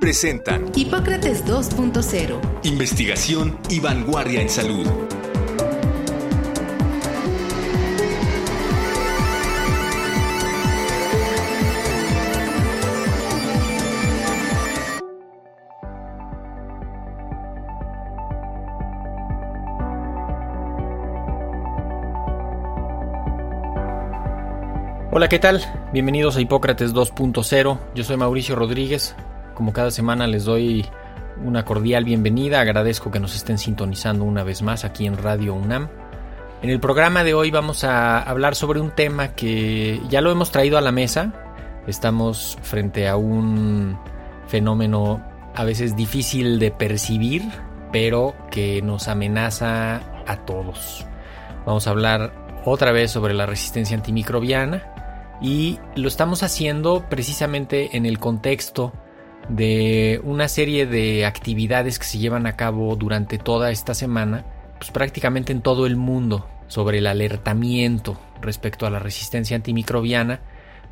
presentan Hipócrates 2.0. Investigación y vanguardia en salud. Hola, ¿qué tal? Bienvenidos a Hipócrates 2.0. Yo soy Mauricio Rodríguez. Como cada semana les doy una cordial bienvenida. Agradezco que nos estén sintonizando una vez más aquí en Radio UNAM. En el programa de hoy vamos a hablar sobre un tema que ya lo hemos traído a la mesa. Estamos frente a un fenómeno a veces difícil de percibir, pero que nos amenaza a todos. Vamos a hablar otra vez sobre la resistencia antimicrobiana y lo estamos haciendo precisamente en el contexto de una serie de actividades que se llevan a cabo durante toda esta semana, pues prácticamente en todo el mundo, sobre el alertamiento respecto a la resistencia antimicrobiana,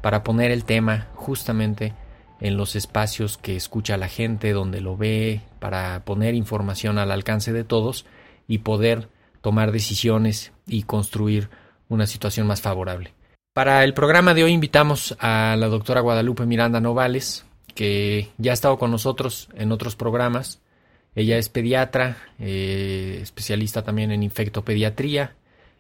para poner el tema justamente en los espacios que escucha la gente, donde lo ve, para poner información al alcance de todos y poder tomar decisiones y construir una situación más favorable. Para el programa de hoy invitamos a la doctora Guadalupe Miranda Novales, que ya ha estado con nosotros en otros programas. Ella es pediatra, eh, especialista también en infectopediatría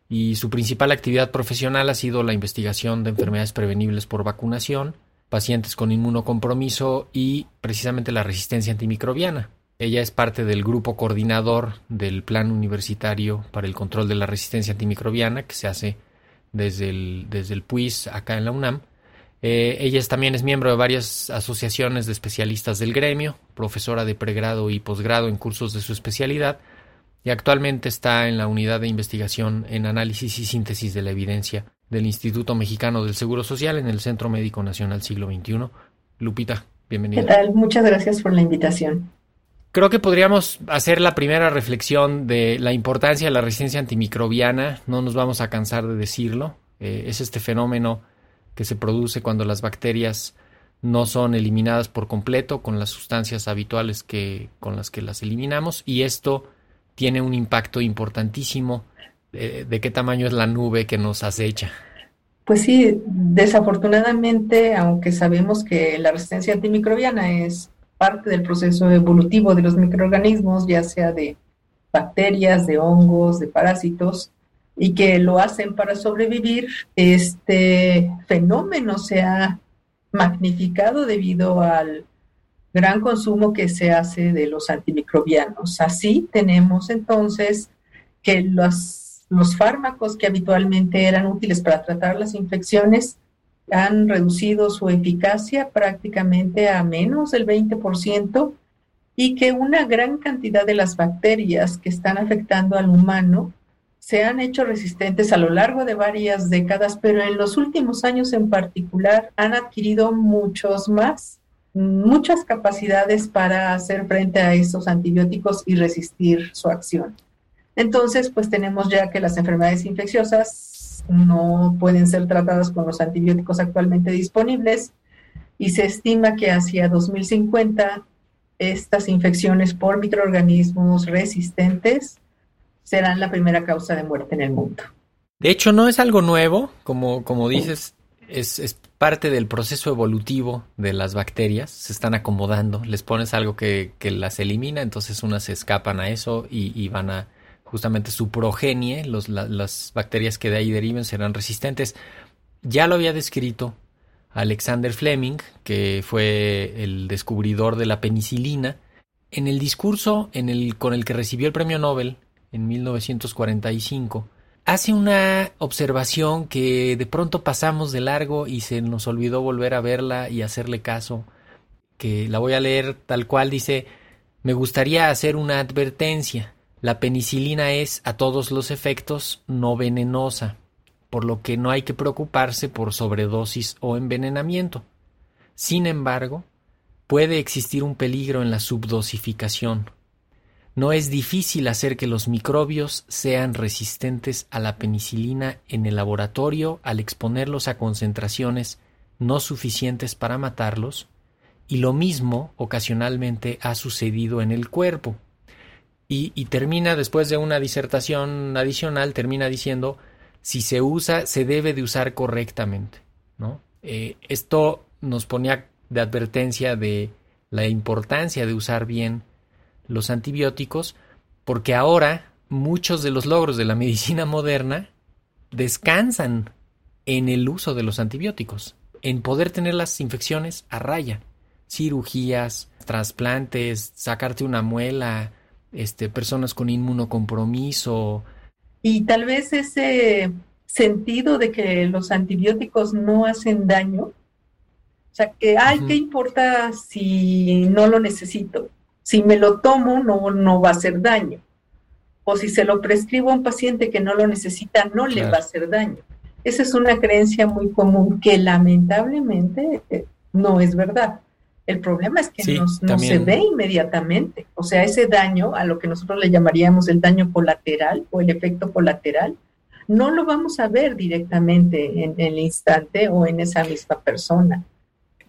y su principal actividad profesional ha sido la investigación de enfermedades prevenibles por vacunación, pacientes con inmunocompromiso y precisamente la resistencia antimicrobiana. Ella es parte del grupo coordinador del Plan Universitario para el Control de la Resistencia Antimicrobiana que se hace desde el, desde el PUIS acá en la UNAM. Eh, ella también es miembro de varias asociaciones de especialistas del gremio, profesora de pregrado y posgrado en cursos de su especialidad y actualmente está en la unidad de investigación en análisis y síntesis de la evidencia del Instituto Mexicano del Seguro Social en el Centro Médico Nacional Siglo XXI. Lupita, bienvenida. ¿Qué tal? Muchas gracias por la invitación. Creo que podríamos hacer la primera reflexión de la importancia de la resistencia antimicrobiana, no nos vamos a cansar de decirlo, eh, es este fenómeno que se produce cuando las bacterias no son eliminadas por completo con las sustancias habituales que, con las que las eliminamos y esto tiene un impacto importantísimo de, de qué tamaño es la nube que nos acecha. Pues sí, desafortunadamente, aunque sabemos que la resistencia antimicrobiana es parte del proceso evolutivo de los microorganismos, ya sea de bacterias, de hongos, de parásitos, y que lo hacen para sobrevivir, este fenómeno se ha magnificado debido al gran consumo que se hace de los antimicrobianos. Así tenemos entonces que los, los fármacos que habitualmente eran útiles para tratar las infecciones han reducido su eficacia prácticamente a menos del 20% y que una gran cantidad de las bacterias que están afectando al humano se han hecho resistentes a lo largo de varias décadas, pero en los últimos años en particular han adquirido muchos más, muchas capacidades para hacer frente a estos antibióticos y resistir su acción. Entonces, pues tenemos ya que las enfermedades infecciosas no pueden ser tratadas con los antibióticos actualmente disponibles y se estima que hacia 2050 estas infecciones por microorganismos resistentes serán la primera causa de muerte en el mundo. De hecho, no es algo nuevo, como, como dices, es, es, parte del proceso evolutivo de las bacterias, se están acomodando, les pones algo que, que las elimina, entonces unas se escapan a eso y, y van a justamente su progenie, los, la, las bacterias que de ahí deriven serán resistentes. Ya lo había descrito Alexander Fleming, que fue el descubridor de la penicilina, en el discurso en el, con el que recibió el premio Nobel en 1945, hace una observación que de pronto pasamos de largo y se nos olvidó volver a verla y hacerle caso, que la voy a leer tal cual dice, me gustaría hacer una advertencia. La penicilina es, a todos los efectos, no venenosa, por lo que no hay que preocuparse por sobredosis o envenenamiento. Sin embargo, puede existir un peligro en la subdosificación. No es difícil hacer que los microbios sean resistentes a la penicilina en el laboratorio al exponerlos a concentraciones no suficientes para matarlos, y lo mismo ocasionalmente ha sucedido en el cuerpo. Y, termina después de una disertación adicional, termina diciendo, si se usa, se debe de usar correctamente. ¿no? Eh, esto nos ponía de advertencia de la importancia de usar bien los antibióticos, porque ahora muchos de los logros de la medicina moderna descansan en el uso de los antibióticos, en poder tener las infecciones a raya, cirugías, trasplantes, sacarte una muela, este, personas con inmunocompromiso. Y tal vez ese sentido de que los antibióticos no hacen daño, o sea, que, ay, ¿qué importa si no lo necesito? Si me lo tomo, no, no va a hacer daño. O si se lo prescribo a un paciente que no lo necesita, no le va a hacer daño. Esa es una creencia muy común que lamentablemente eh, no es verdad. El problema es que no, se ve inmediatamente. O sea, ese daño, a lo que nosotros le llamaríamos el daño colateral o el efecto colateral, no lo vamos a ver directamente en el instante o en esa misma persona.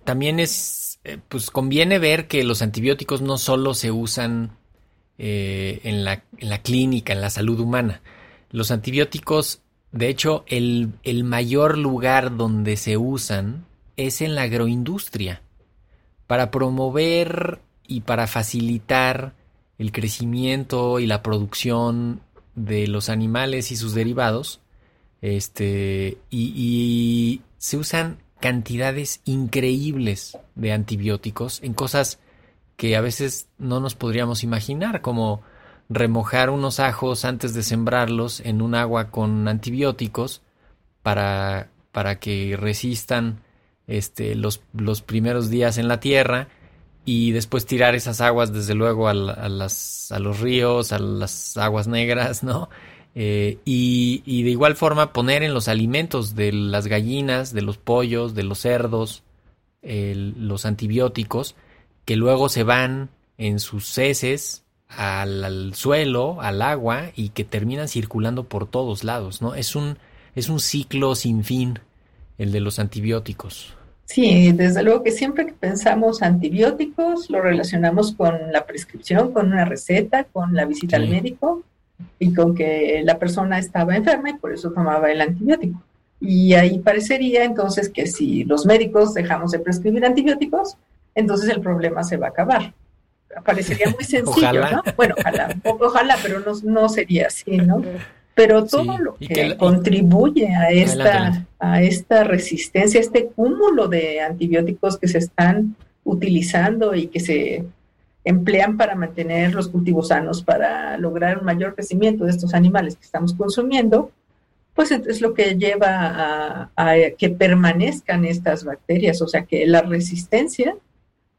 También es eh, pues conviene ver que los antibióticos no solo se usan eh, en, la, en, la, clínica, en la salud humana. Los antibióticos, de hecho, el, el mayor lugar donde se usan es en la agroindustria, para promover y para facilitar el crecimiento y la producción de los animales y sus derivados. Este, y, y se usan cantidades increíbles de antibióticos en cosas que a veces no nos podríamos imaginar, como remojar unos ajos antes de sembrarlos en un agua con antibióticos para, para que resistan este, los, los primeros días en la tierra y después tirar esas aguas desde luego a, a, las, a los ríos, a las aguas negras, ¿no? Eh, y, de igual forma poner en los alimentos de las gallinas, de los pollos, de los cerdos, los antibióticos, que luego se van en sus heces al, suelo, al agua, y que terminan circulando por todos lados, ¿no? Es un, es un ciclo sin fin el de los antibióticos. Sí, desde luego que siempre que pensamos antibióticos lo relacionamos con la prescripción, con una receta, con la visita al médico y con que la persona estaba enferma y por eso tomaba el antibiótico. Y ahí parecería entonces que si los médicos dejamos de prescribir antibióticos, entonces el problema se va a acabar. Parecería muy sencillo, ¿no? Bueno, ojalá, ojalá, pero no, no sería así, ¿no? Pero todo lo que, contribuye a esta, a esta resistencia, este cúmulo de antibióticos que se están utilizando y que se emplean para mantener los cultivos sanos, para lograr un mayor crecimiento de estos animales que estamos consumiendo, pues es lo que lleva a, que permanezcan estas bacterias, o sea, que la resistencia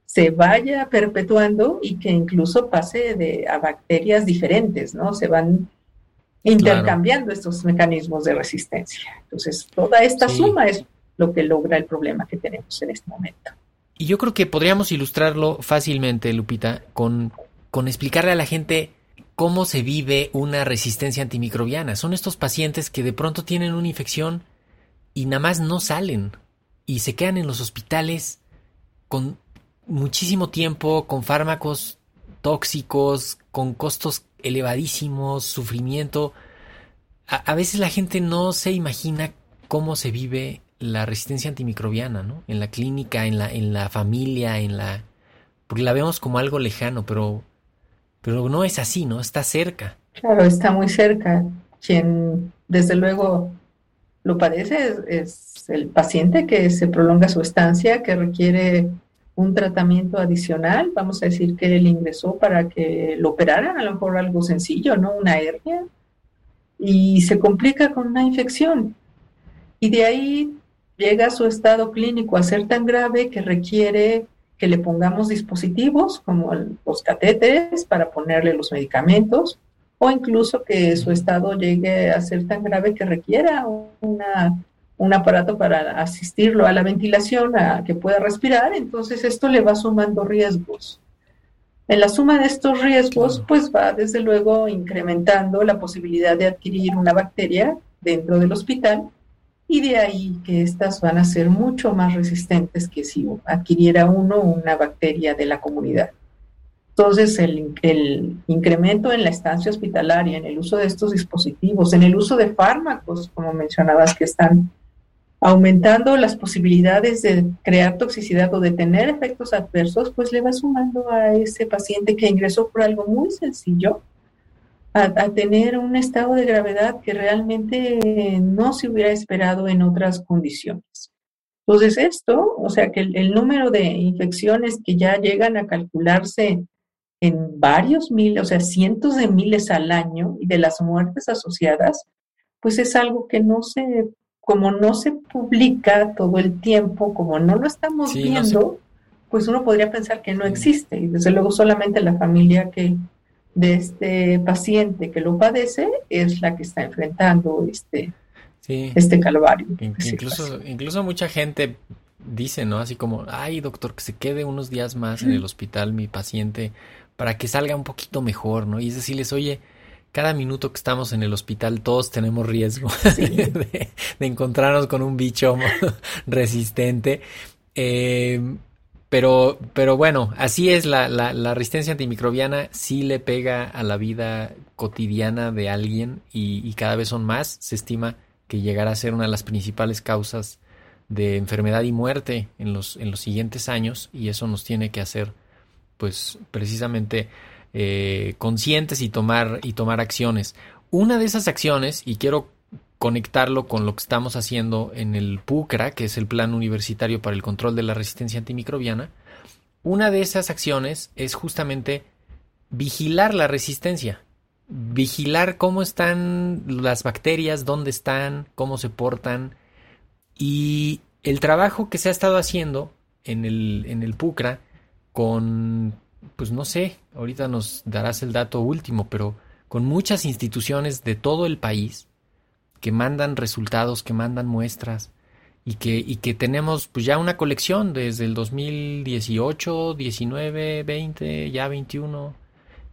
se vaya perpetuando y que incluso pase de, a bacterias diferentes, ¿no? Se van intercambiando estos mecanismos de resistencia. Entonces, toda esta suma es lo que logra el problema que tenemos en este momento. Y yo creo que podríamos ilustrarlo fácilmente, Lupita, con, con explicarle a la gente cómo se vive una resistencia antimicrobiana. Son estos pacientes que de pronto tienen una infección y nada más no salen y se quedan en los hospitales con muchísimo tiempo, con fármacos tóxicos, con costos elevadísimos, sufrimiento. A, a veces la gente no se imagina cómo se vive la resistencia antimicrobiana, ¿no? En la clínica, en la, en la familia, en la... Porque la vemos como algo lejano, pero, pero no es así, ¿no? Está cerca. Claro, está muy cerca. Quien desde luego lo padece es, el paciente que se prolonga su estancia, que requiere un tratamiento adicional. Vamos a decir que él ingresó para que lo operaran, a lo mejor algo sencillo, ¿no? Una hernia. Y se complica con una infección. Y de ahí llega su estado clínico a ser tan grave que requiere que le pongamos dispositivos como los catéteres para ponerle los medicamentos o incluso que su estado llegue a ser tan grave que requiera una, un aparato para asistirlo a la ventilación, a que pueda respirar, entonces esto le va sumando riesgos. En la suma de estos riesgos, pues va desde luego incrementando la posibilidad de adquirir una bacteria dentro del hospital y de ahí que estas van a ser mucho más resistentes que si adquiriera uno una bacteria de la comunidad. Entonces, el, incremento en la estancia hospitalaria, en el uso de estos dispositivos, en el uso de fármacos, como mencionabas, que están aumentando las posibilidades de crear toxicidad o de tener efectos adversos, pues le va sumando a ese paciente que ingresó por algo muy sencillo a, tener un estado de gravedad que realmente no se hubiera esperado en otras condiciones. Entonces esto, o sea que el, número de infecciones que ya llegan a calcularse en varios miles, o sea, cientos de miles al año y de las muertes asociadas, pues es algo que no se, como no se publica todo el tiempo, como no lo estamos viendo, pues uno podría pensar que no existe. Y desde luego solamente la familia que, de este paciente que lo padece es la que está enfrentando este, este calvario. Incluso, incluso mucha gente dice, ¿no? Así como, ay, doctor, que se quede unos días más en el hospital mi paciente para que salga un poquito mejor, ¿no? Y es decirles, oye, cada minuto que estamos en el hospital todos tenemos riesgo de, encontrarnos con un bicho resistente. Eh, pero, pero bueno, así es la, la, resistencia antimicrobiana, sí le pega a la vida cotidiana de alguien y, cada vez son más. Se estima que llegará a ser una de las principales causas de enfermedad y muerte en los, en los siguientes años y eso nos tiene que hacer pues precisamente eh, conscientes y tomar, y tomar acciones. Una de esas acciones, y quiero conectarlo con lo que estamos haciendo en el PUCRA, que es el Plan Universitario para el Control de la Resistencia Antimicrobiana, una de esas acciones es justamente vigilar la resistencia, vigilar cómo están las bacterias, dónde están, cómo se portan. Y el trabajo que se ha estado haciendo en el, en el PUCRA con, pues no sé, ahorita nos darás el dato último, pero con muchas instituciones de todo el país, que mandan resultados, que mandan muestras y que, y que tenemos pues ya una colección desde el 2018, 19, 20, ya 21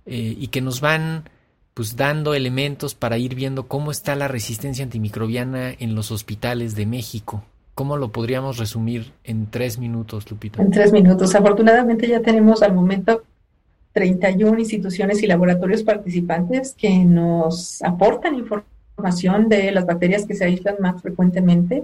eh, y que nos van pues dando elementos para ir viendo cómo está la resistencia antimicrobiana en los hospitales de México. ¿Cómo lo podríamos resumir en tres minutos, Lupita? En tres minutos. Afortunadamente ya tenemos al momento 31 instituciones y laboratorios participantes que nos aportan información información de las bacterias que se aíslan más frecuentemente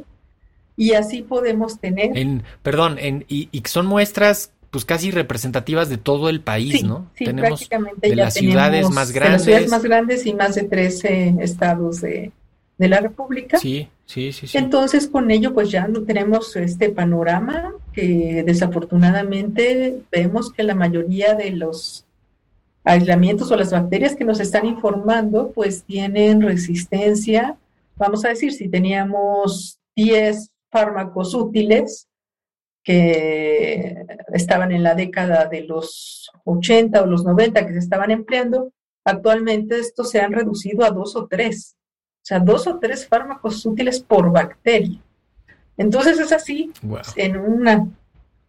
y así podemos tener... En, perdón, en, y, y son muestras pues casi representativas de todo el país, ¿no? Sí, tenemos prácticamente de las ciudades más grandes. De las ciudades más grandes y más de 13 estados de, de la República. Sí, sí, sí, sí. Entonces, con ello, pues ya no tenemos este panorama que desafortunadamente vemos que la mayoría de los aislamientos o las bacterias que nos están informando, pues tienen resistencia. Vamos a decir, si teníamos 10 fármacos útiles que estaban en la década de los 80 o los 90 que se estaban empleando, actualmente estos se han reducido a dos o tres. O sea, dos o tres fármacos útiles por bacteria. Entonces es así, en una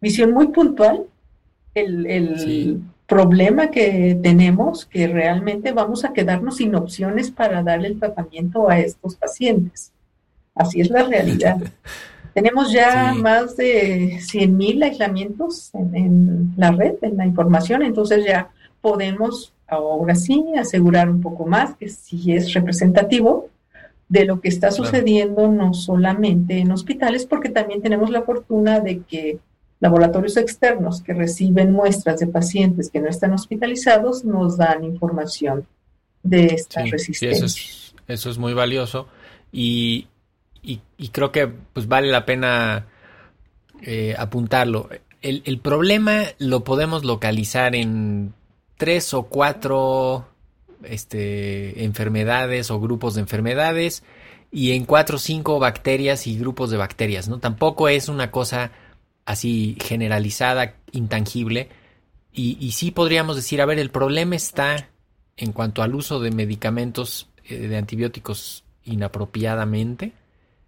visión muy puntual, el, el problema que tenemos que realmente vamos a quedarnos sin opciones para darle el tratamiento a estos pacientes. Así es la realidad. tenemos ya más de 100.000 aislamientos en, la red, en la información, entonces ya podemos ahora sí asegurar un poco más que sí es representativo de lo que está sucediendo no solamente en hospitales, porque también tenemos la fortuna de que Laboratorios externos que reciben muestras de pacientes que no están hospitalizados nos dan información de esta resistencia. eso, es, muy valioso y, creo que pues vale la pena eh, apuntarlo. El, el, problema lo podemos localizar en tres o cuatro este, enfermedades o grupos de enfermedades y en cuatro o cinco bacterias y grupos de bacterias, ¿no? Tampoco es una cosa así generalizada, intangible. Y, sí podríamos decir, a ver, el problema está en cuanto al uso de medicamentos eh, de antibióticos inapropiadamente.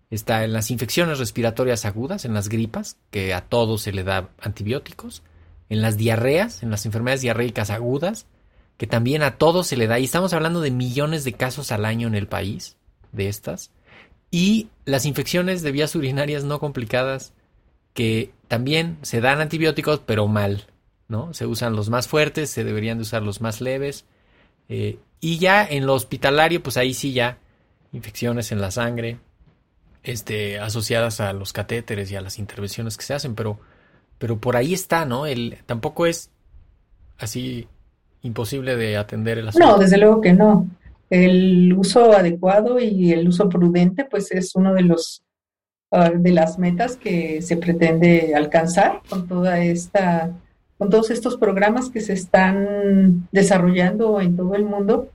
Está en las infecciones respiratorias agudas, en las gripas, que a todos se le da antibióticos. En las diarreas, en las enfermedades diarreicas agudas, que también a todos se le da. Y estamos hablando de millones de casos al año en el país de estas. Y las infecciones de vías urinarias no complicadas, que también se dan antibióticos, pero mal. ¿no? Se usan los más fuertes, se deberían de usar los más leves. Eh, y ya en lo hospitalario, pues ahí sí ya infecciones en la sangre, este, asociadas a los catéteres y a las intervenciones que se hacen, pero, pero por ahí está, ¿no? El, tampoco es así imposible de atender el asunto. No, desde luego que no. El uso adecuado y el uso prudente, pues es uno de los uh, de las metas que se pretende alcanzar con toda esta con todos estos programas que se están desarrollando en todo el mundo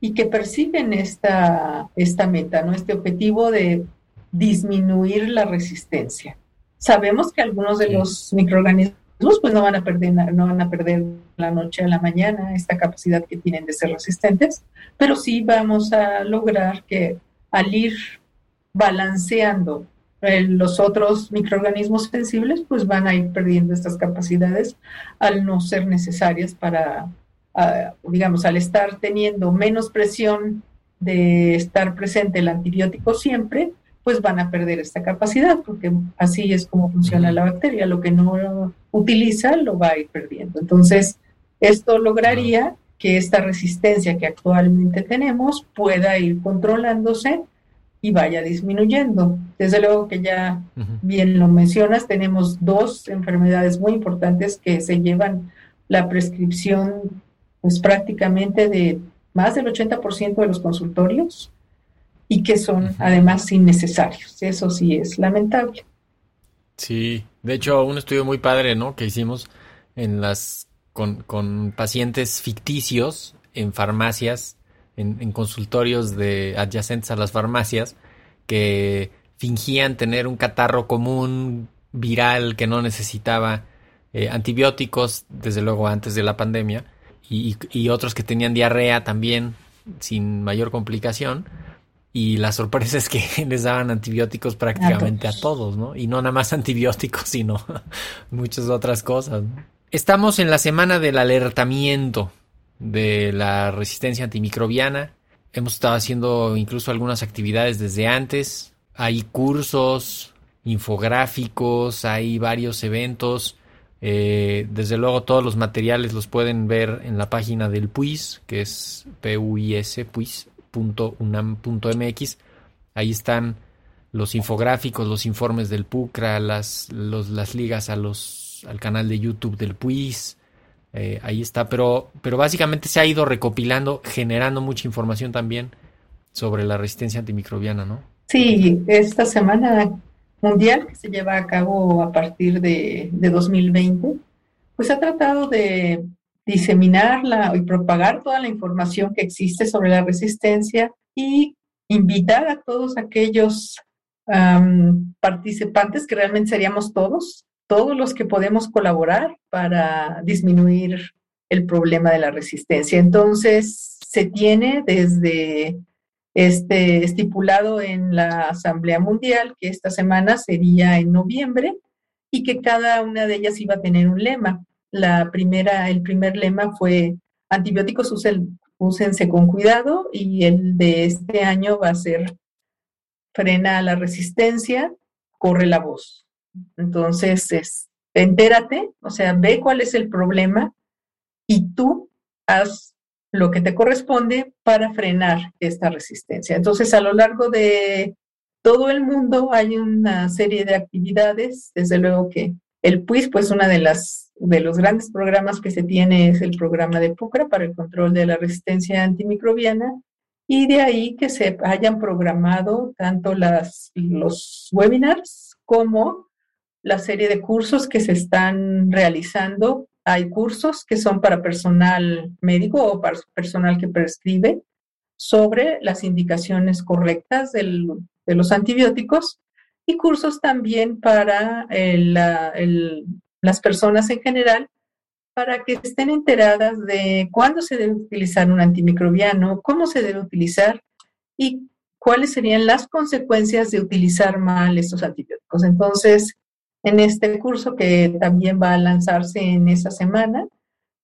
y que persiguen esta, esta meta, ¿no? este objetivo de disminuir la resistencia. Sabemos que algunos de los microorganismos pues no van a perder no van a perder la noche a la mañana esta capacidad que tienen de ser resistentes, pero sí vamos a lograr que al ir balanceando los otros microorganismos sensibles pues van a ir perdiendo estas capacidades al no ser necesarias para, digamos, al estar teniendo menos presión de estar presente el antibiótico siempre, pues van a perder esta capacidad, porque así es como funciona la bacteria, lo que no utiliza lo va a ir perdiendo. Entonces, esto lograría que esta resistencia que actualmente tenemos pueda ir controlándose y vaya disminuyendo. Desde luego que ya bien lo mencionas, tenemos dos enfermedades muy importantes que se llevan la prescripción pues prácticamente de más del 80% de los consultorios y que son además innecesarios. Eso sí es lamentable. Sí, de hecho un estudio muy padre, ¿no? Que hicimos en las con, con pacientes ficticios en farmacias en, consultorios de adyacentes a las farmacias que fingían tener un catarro común viral que no necesitaba eh, antibióticos, desde luego antes de la pandemia, y, otros que tenían diarrea también sin mayor complicación. Y la sorpresa es que les daban antibióticos prácticamente a todos, ¿no? Y no nada más antibióticos, sino muchas otras cosas. Estamos en la semana del alertamiento de la resistencia antimicrobiana. Hemos estado haciendo incluso algunas actividades desde antes. Hay cursos, infográficos, hay varios eventos. Eh, desde luego todos los materiales los pueden ver en la página del PUIS, que es puis, puis.unam.mx. Ahí están los infográficos, los informes del PUCRA, las, las ligas a los, al canal de YouTube del PUIS, eh, ahí está, pero, pero básicamente se ha ido recopilando, generando mucha información también sobre la resistencia antimicrobiana, ¿no? Sí, esta semana mundial que se lleva a cabo a partir de, de 2020, pues ha tratado de diseminarla y propagar toda la información que existe sobre la resistencia y invitar a todos aquellos participantes, que realmente seríamos todos, todos los que podemos colaborar para disminuir el problema de la resistencia. Entonces, se tiene desde este estipulado en la Asamblea Mundial que esta semana sería en noviembre y que cada una de ellas iba a tener un lema. La primera, el primer lema fue antibióticos usen, úsense con cuidado y el de este año va a ser frena la resistencia, corre la voz. Entonces, es, entérate, o sea, ve cuál es el problema y tú haz lo que te corresponde para frenar esta resistencia. Entonces, a lo largo de todo el mundo hay una serie de actividades, desde luego que el PUIS, pues una de las de los grandes programas que se tiene es el programa de PUCRA para el control de la resistencia antimicrobiana y de ahí que se hayan programado tanto las, los webinars como la serie de cursos que se están realizando. Hay cursos que son para personal médico o para personal que prescribe sobre las indicaciones correctas de los antibióticos y cursos también para las personas en general para que estén enteradas de cuándo se debe utilizar un antimicrobiano, cómo se debe utilizar y cuáles serían las consecuencias de utilizar mal estos antibióticos. Entonces, en este curso que también va a lanzarse en esa semana,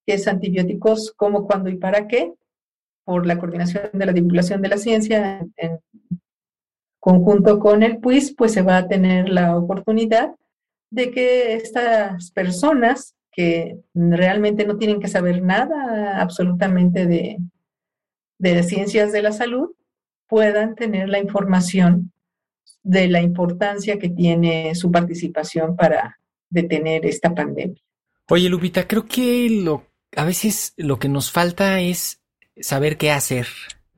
que es antibióticos cómo, cuándo y para qué, por la coordinación de la divulgación de la ciencia en, conjunto con el PUIS, pues se va a tener la oportunidad de que estas personas que realmente no tienen que saber nada absolutamente de, de ciencias de la salud, puedan tener la información de la importancia que tiene su participación para detener esta pandemia. Oye, Lupita, creo que lo, a veces lo que nos falta es saber qué hacer.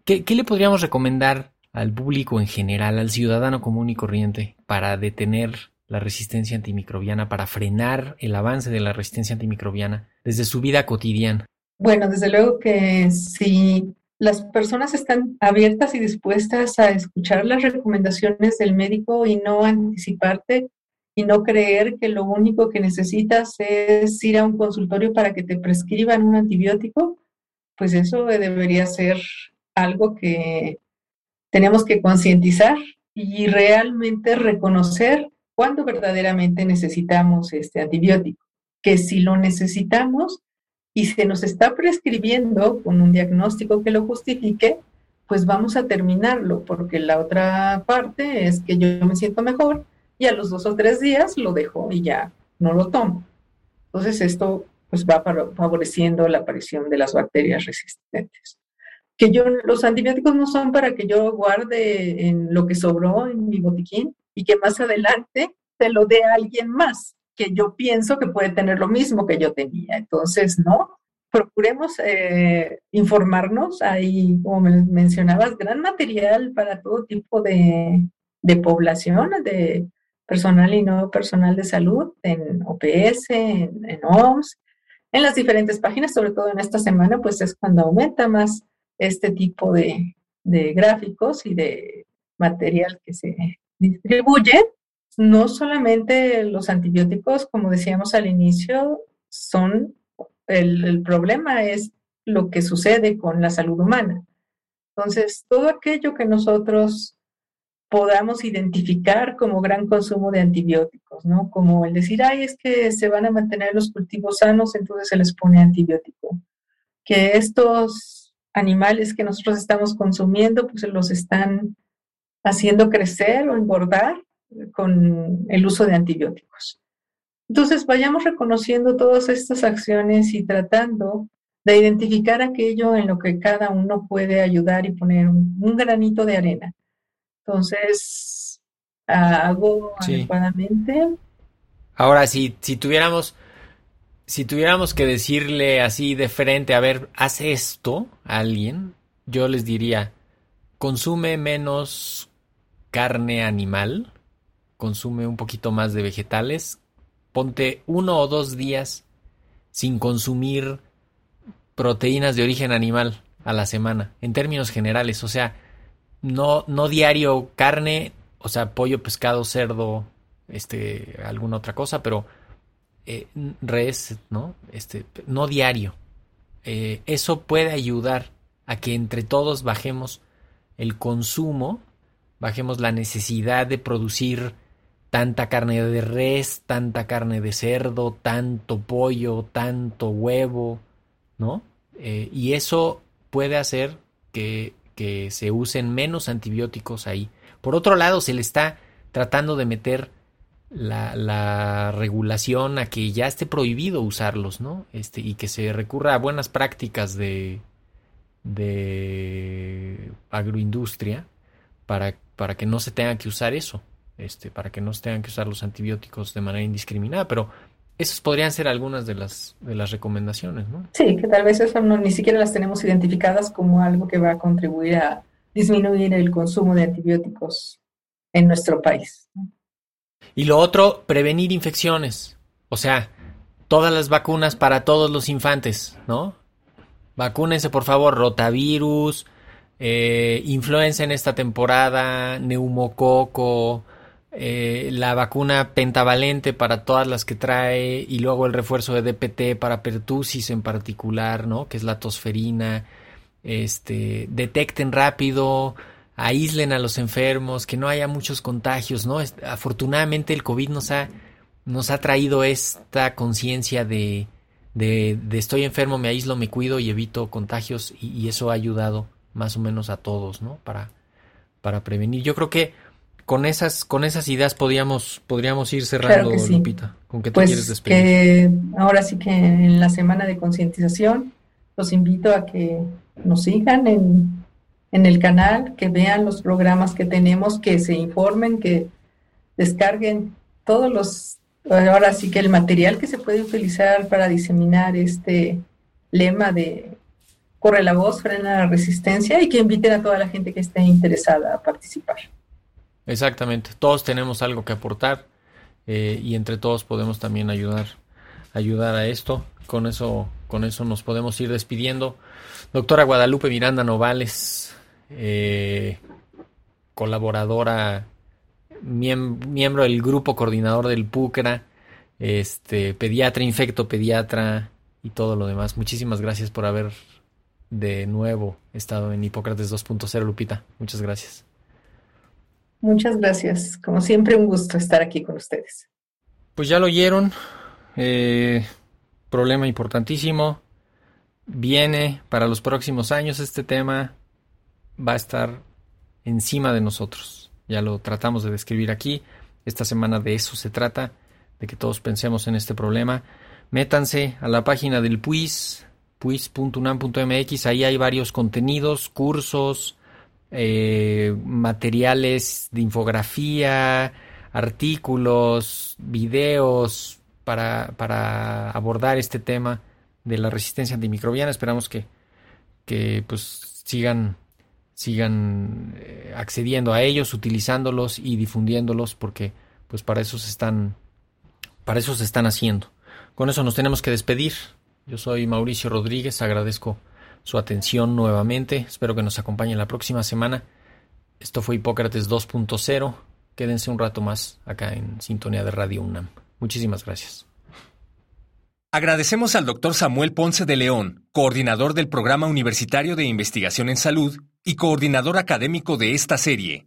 ¿Qué, qué le podríamos recomendar al público en general, al ciudadano común y corriente, para detener la resistencia antimicrobiana, para frenar el avance de la resistencia antimicrobiana desde su vida cotidiana? Bueno, desde luego que si las personas están abiertas y dispuestas a escuchar las recomendaciones del médico y no anticiparte y no creer que lo único que necesitas es ir a un consultorio para que te prescriban un antibiótico, pues eso debería ser algo que tenemos que concientizar y realmente reconocer cuándo verdaderamente necesitamos este antibiótico, que si lo necesitamos y se nos está prescribiendo con un diagnóstico que lo justifique, pues vamos a terminarlo, porque la otra parte es que yo me siento mejor y a los dos o tres días lo dejo y ya no lo tomo. Entonces esto pues va favoreciendo la aparición de las bacterias resistentes. Que yo, los antibióticos no son para que yo guarde en lo que sobró en mi botiquín, y que más adelante se lo dé a alguien más que yo pienso que puede tener lo mismo que yo tenía. Entonces, no, procuremos eh, informarnos. Hay, como mencionabas, gran material para todo tipo de, de población, de personal y no personal de salud, en OPS, en, en OMS, en las diferentes páginas, sobre todo en esta semana, pues es cuando aumenta más este tipo de, de gráficos y de material que se distribuye, no solamente los antibióticos, como decíamos al inicio, son el, problema es lo que sucede con la salud humana. Entonces, todo aquello que nosotros podamos identificar como gran consumo de antibióticos, ¿no? Como el decir, ay, es que se van a mantener los cultivos sanos, entonces se les pone antibiótico. Que estos animales que nosotros estamos consumiendo, pues los están haciendo crecer o engordar con el uso de antibióticos. Entonces, vayamos reconociendo todas estas acciones y tratando de identificar aquello en lo que cada uno puede ayudar y poner un, granito de arena. Entonces, hago adecuadamente. Ahora, si, si tuviéramos, si tuviéramos que decirle así de frente, a ver, haz esto a alguien, yo les diría, consume menos carne animal, consume un poquito más de vegetales, ponte uno o dos días sin consumir proteínas de origen animal a la semana, en términos generales, o sea, no, no diario carne, o sea, pollo, pescado, cerdo, este, alguna otra cosa, pero eh, res, ¿no? Este, no diario. Eh, eso puede ayudar a que entre todos bajemos el consumo bajemos la necesidad de producir tanta carne de res, tanta carne de cerdo, tanto pollo, tanto huevo, ¿no? Eh, y eso puede hacer que, que se usen menos antibióticos ahí. Por otro lado, se le está tratando de meter la, la, regulación a que ya esté prohibido usarlos, ¿no? Este, y que se recurra a buenas prácticas de, de agroindustria para para que no se tenga que usar eso, este, para que no tengan que usar los antibióticos de manera indiscriminada, pero esas podrían ser algunas de las, de las recomendaciones, ¿no? Sí, que tal vez eso no, ni siquiera las tenemos identificadas como algo que va a contribuir a disminuir el consumo de antibióticos en nuestro país. Y lo otro, prevenir infecciones. O sea, todas las vacunas para todos los infantes, ¿no? Vacúnense, por favor, rotavirus, eh, influenza en esta temporada, neumococo, eh, la vacuna pentavalente para todas las que trae y luego el refuerzo de DPT para pertusis en particular, ¿no? Que es la tosferina. Este, detecten rápido, aíslen a los enfermos, que no haya muchos contagios, ¿no? Afortunadamente el COVID nos ha, nos ha traído esta conciencia de, de, estoy enfermo, me aíslo, me cuido y evito contagios y, eso ha ayudado más o menos a todos, ¿no? Para, para prevenir. Yo creo que con esas, con esas ideas podríamos, podríamos ir cerrando, Lupita. ¿Con qué te pues quieres despedir? Que ahora sí que en la semana de concientización los invito a que nos sigan en, en el canal, que vean los programas que tenemos, que se informen, que descarguen todos los, ahora sí que el material que se puede utilizar para diseminar este lema de corre la voz, frena la resistencia y que inviten a toda la gente que esté interesada a participar. Exactamente, todos tenemos algo que aportar eh, y entre todos podemos también ayudar, ayudar a esto. Con eso, con eso nos podemos ir despidiendo. Doctora Guadalupe Miranda Novales, eh, colaboradora, miembro del grupo coordinador del PUCRA, este, pediatra, y todo lo demás. Muchísimas gracias por haber de nuevo estado en Hipócrates 2.0, Lupita. Muchas gracias. Muchas gracias. Como siempre, un gusto estar aquí con ustedes. Pues ya lo oyeron. Eh, problema importantísimo. Viene para los próximos años este tema. Va a estar encima de nosotros. Ya lo tratamos de describir aquí. Esta semana de eso se trata, de que todos pensemos en este problema. Métanse a la página del PUIS, puis.unam.mx. Ahí hay varios contenidos, cursos, eh, materiales de infografía, artículos, videos para, para, abordar este tema de la resistencia antimicrobiana. Esperamos que, que pues sigan sigan eh, accediendo a ellos, utilizándolos y difundiéndolos porque pues para eso se están para eso se están haciendo. Con eso nos tenemos que despedir. Yo soy Mauricio Rodríguez, agradezco su atención nuevamente. Espero que nos acompañen la próxima semana. Esto fue Hipócrates 2.0. Quédense un rato más acá en Sintonía de Radio UNAM. Muchísimas gracias. Agradecemos al doctor Samuel Ponce de León, coordinador del Programa Universitario de Investigación en Salud y coordinador académico de esta serie.